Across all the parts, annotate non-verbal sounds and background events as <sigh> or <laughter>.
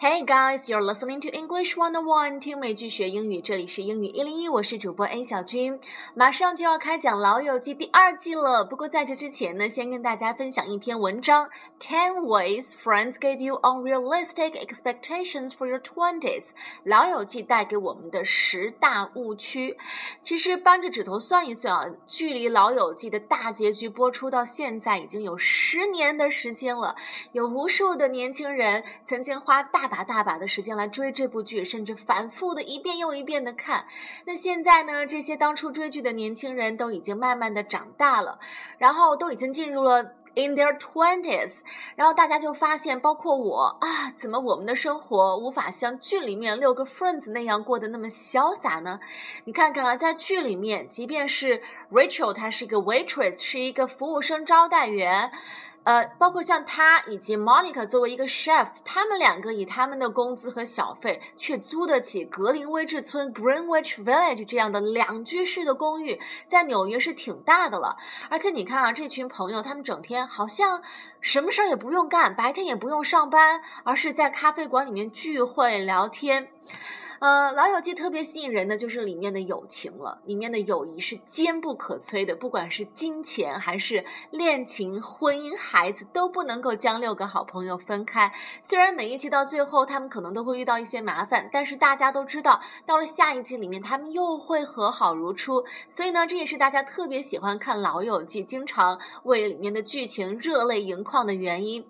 Hey guys, you're listening to English One on One，听美剧学英语，这里是英语一零一，我是主播 A 小军，马上就要开讲《老友记》第二季了。不过在这之前呢，先跟大家分享一篇文章：Ten ways friends gave you unrealistic expectations for your twenties。《老友记》带给我们的十大误区。其实扳着指头算一算啊，距离《老友记》的大结局播出到现在已经有十年的时间了，有无数的年轻人曾经花大。大把大把的时间来追这部剧，甚至反复的一遍又一遍的看。那现在呢？这些当初追剧的年轻人都已经慢慢的长大了，然后都已经进入了 in their twenties。然后大家就发现，包括我啊，怎么我们的生活无法像剧里面六个 friends 那样过得那么潇洒呢？你看看啊，在剧里面，即便是 Rachel，她是一个 waitress，是一个服务生招待员。呃，包括像他以及 Monica 作为一个 chef，他们两个以他们的工资和小费，却租得起格林威治村 Greenwich Village 这样的两居室的公寓，在纽约是挺大的了。而且你看啊，这群朋友他们整天好像什么事儿也不用干，白天也不用上班，而是在咖啡馆里面聚会聊天。呃，老友记特别吸引人的就是里面的友情了，里面的友谊是坚不可摧的，不管是金钱还是恋情、婚姻、孩子，都不能够将六个好朋友分开。虽然每一集到最后他们可能都会遇到一些麻烦，但是大家都知道，到了下一季里面他们又会和好如初。所以呢，这也是大家特别喜欢看老友记，经常为里面的剧情热泪盈眶的原因。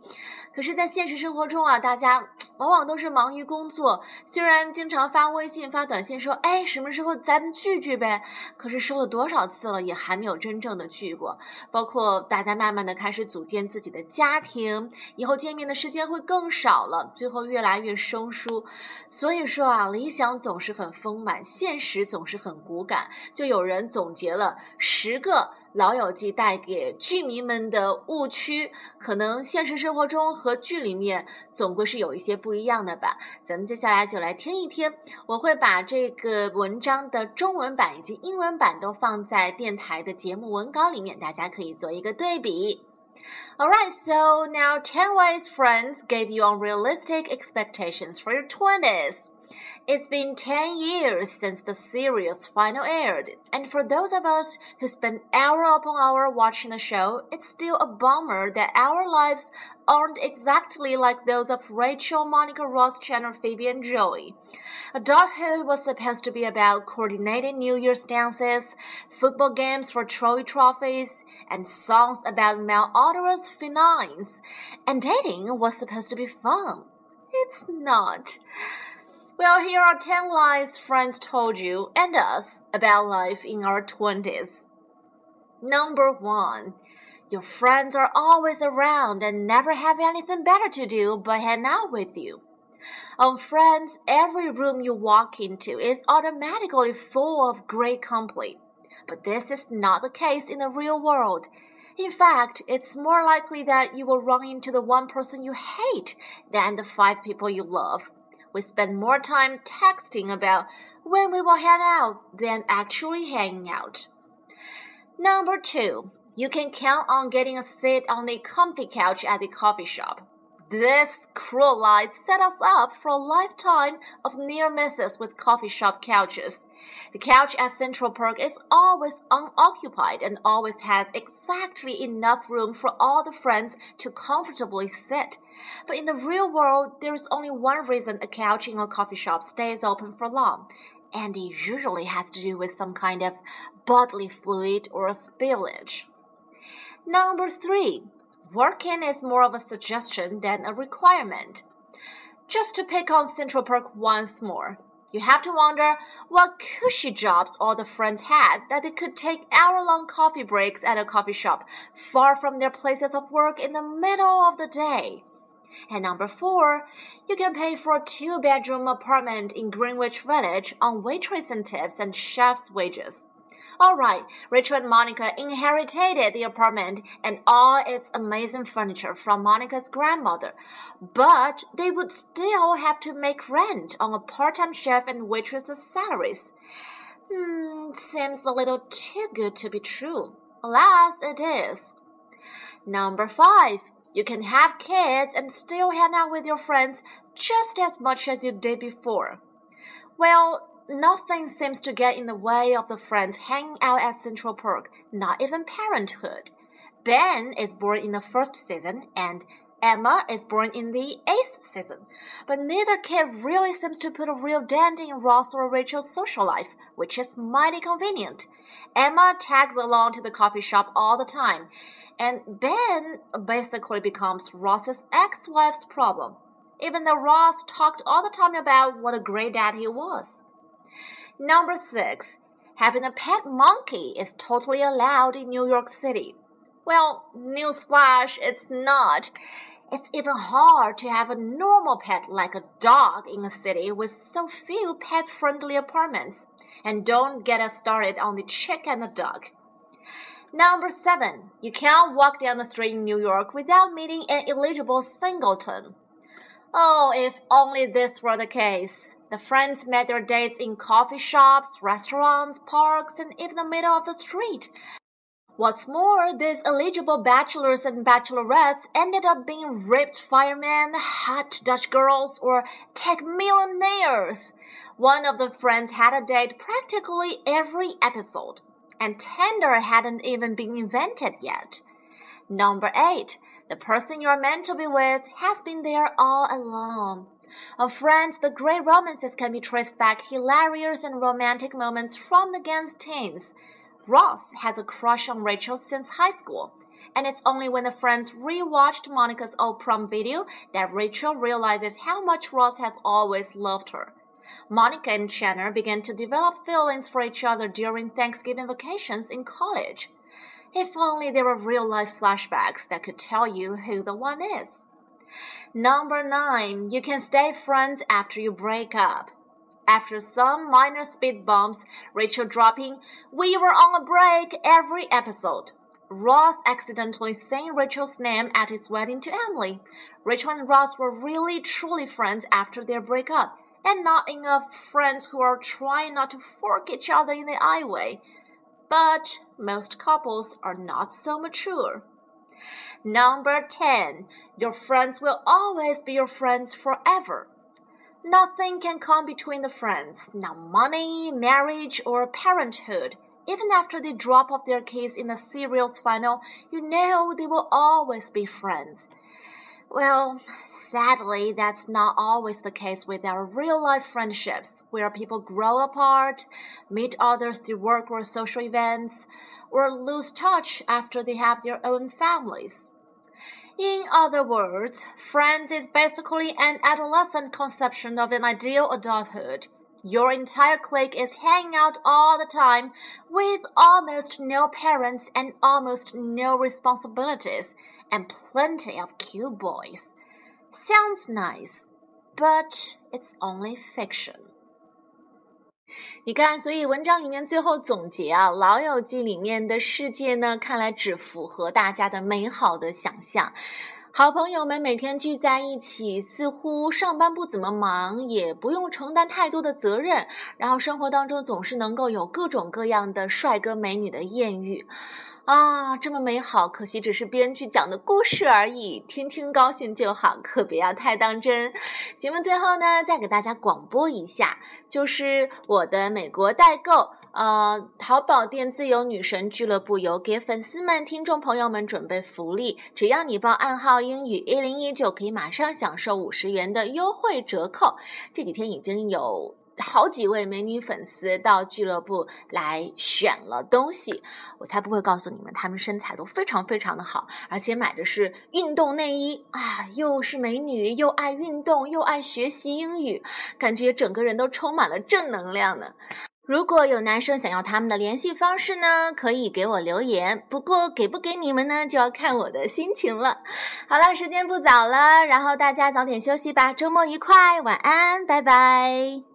可是，在现实生活中啊，大家 <tsk> 往往都是忙于工作，虽然经常发微信、发短信说，哎，什么时候咱们聚聚呗？可是说了多少次了，也还没有真正的聚过。包括大家慢慢的开始组建自己的家庭，以后见面的时间会更少了，最后越来越生疏。所以说啊，理想总是很丰满，现实总是很骨感。就有人总结了十个。老友记带给剧迷们的误区，可能现实生活中和剧里面总归是有一些不一样的吧。咱们接下来就来听一听，我会把这个文章的中文版以及英文版都放在电台的节目文稿里面，大家可以做一个对比。All right, so now ten ways friends gave you unrealistic expectations for your twenties. It's been 10 years since the series final aired, and for those of us who spend hour upon hour watching the show, it's still a bummer that our lives aren't exactly like those of Rachel, Monica, Ross, Chandler, Phoebe, and Joey. A dark Adulthood was supposed to be about coordinating New Year's dances, football games for Troy trophies, and songs about malodorous felines. And dating was supposed to be fun. It's not. Well, here are 10 lies friends told you and us about life in our 20s. Number 1. Your friends are always around and never have anything better to do but hang out with you. On Friends, every room you walk into is automatically full of great company. But this is not the case in the real world. In fact, it's more likely that you will run into the one person you hate than the five people you love we spend more time texting about when we will hang out than actually hanging out. Number two, you can count on getting a seat on a comfy couch at the coffee shop. This cruel lie set us up for a lifetime of near misses with coffee shop couches. The couch at Central Perk is always unoccupied and always has exactly enough room for all the friends to comfortably sit. But in the real world, there is only one reason a couch in a coffee shop stays open for long, and it usually has to do with some kind of bodily fluid or spillage. Number three, working is more of a suggestion than a requirement. Just to pick on Central Perk once more, you have to wonder what cushy jobs all the friends had that they could take hour long coffee breaks at a coffee shop far from their places of work in the middle of the day. And number four, you can pay for a two bedroom apartment in Greenwich Village on waitressing tips and chef's wages. All right, Rachel and Monica inherited the apartment and all its amazing furniture from Monica's grandmother, but they would still have to make rent on a part-time chef and waitress's salaries. Hmm, seems a little too good to be true. Alas, it is. Number five, you can have kids and still hang out with your friends, just as much as you did before. Well, nothing seems to get in the way of the friends hanging out at Central Perk, not even parenthood. Ben is born in the first season, and Emma is born in the eighth season, but neither kid really seems to put a real dent in Ross or Rachel's social life, which is mighty convenient. Emma tags along to the coffee shop all the time, and Ben basically becomes Ross's ex wife's problem, even though Ross talked all the time about what a great dad he was. Number six, having a pet monkey is totally allowed in New York City. Well, newsflash, it's not. It's even hard to have a normal pet like a dog in a city with so few pet friendly apartments. And don't get us started on the chick and the dog. Number seven, you can't walk down the street in New York without meeting an eligible singleton. Oh, if only this were the case. The friends met their dates in coffee shops, restaurants, parks, and even the middle of the street. What's more, these eligible bachelors and bachelorettes ended up being ripped firemen, hot Dutch girls, or tech millionaires. One of the friends had a date practically every episode, and Tinder hadn't even been invented yet. Number 8. The person you're meant to be with has been there all along. Of Friends, the great romances can be traced back hilarious and romantic moments from the gang's teens. Ross has a crush on Rachel since high school, and it's only when the friends rewatched Monica's old prom video that Rachel realizes how much Ross has always loved her. Monica and Chandler began to develop feelings for each other during Thanksgiving vacations in college. If only there were real life flashbacks that could tell you who the one is. Number 9. You can stay friends after you break up. After some minor speed bumps, Rachel dropping, We were on a break every episode. Ross accidentally saying Rachel's name at his wedding to Emily. Rachel and Ross were really truly friends after their breakup, and not enough friends who are trying not to fork each other in the eye way. But most couples are not so mature. Number 10. Your friends will always be your friends forever. Nothing can come between the friends, not money, marriage, or parenthood. Even after they drop off their kids in the serial's final, you know they will always be friends. Well, sadly, that's not always the case with our real life friendships, where people grow apart, meet others through work or social events, or lose touch after they have their own families. In other words, Friends is basically an adolescent conception of an ideal adulthood. Your entire clique is hanging out all the time with almost no parents and almost no responsibilities and plenty of cute boys. Sounds nice, but it's only fiction. 你看，所以文章里面最后总结啊，《老友记》里面的世界呢，看来只符合大家的美好的想象。好朋友们每天聚在一起，似乎上班不怎么忙，也不用承担太多的责任，然后生活当中总是能够有各种各样的帅哥美女的艳遇。啊，这么美好，可惜只是编剧讲的故事而已，听听高兴就好，可别要太当真。节目最后呢，再给大家广播一下，就是我的美国代购，呃，淘宝店自由女神俱乐部有给粉丝们、听众朋友们准备福利，只要你报暗号英语一零一，就可以马上享受五十元的优惠折扣。这几天已经有。好几位美女粉丝到俱乐部来选了东西，我才不会告诉你们，她们身材都非常非常的好，而且买的是运动内衣啊，又是美女，又爱运动，又爱学习英语，感觉整个人都充满了正能量呢。如果有男生想要他们的联系方式呢，可以给我留言，不过给不给你们呢，就要看我的心情了。好了，时间不早了，然后大家早点休息吧，周末愉快，晚安，拜拜。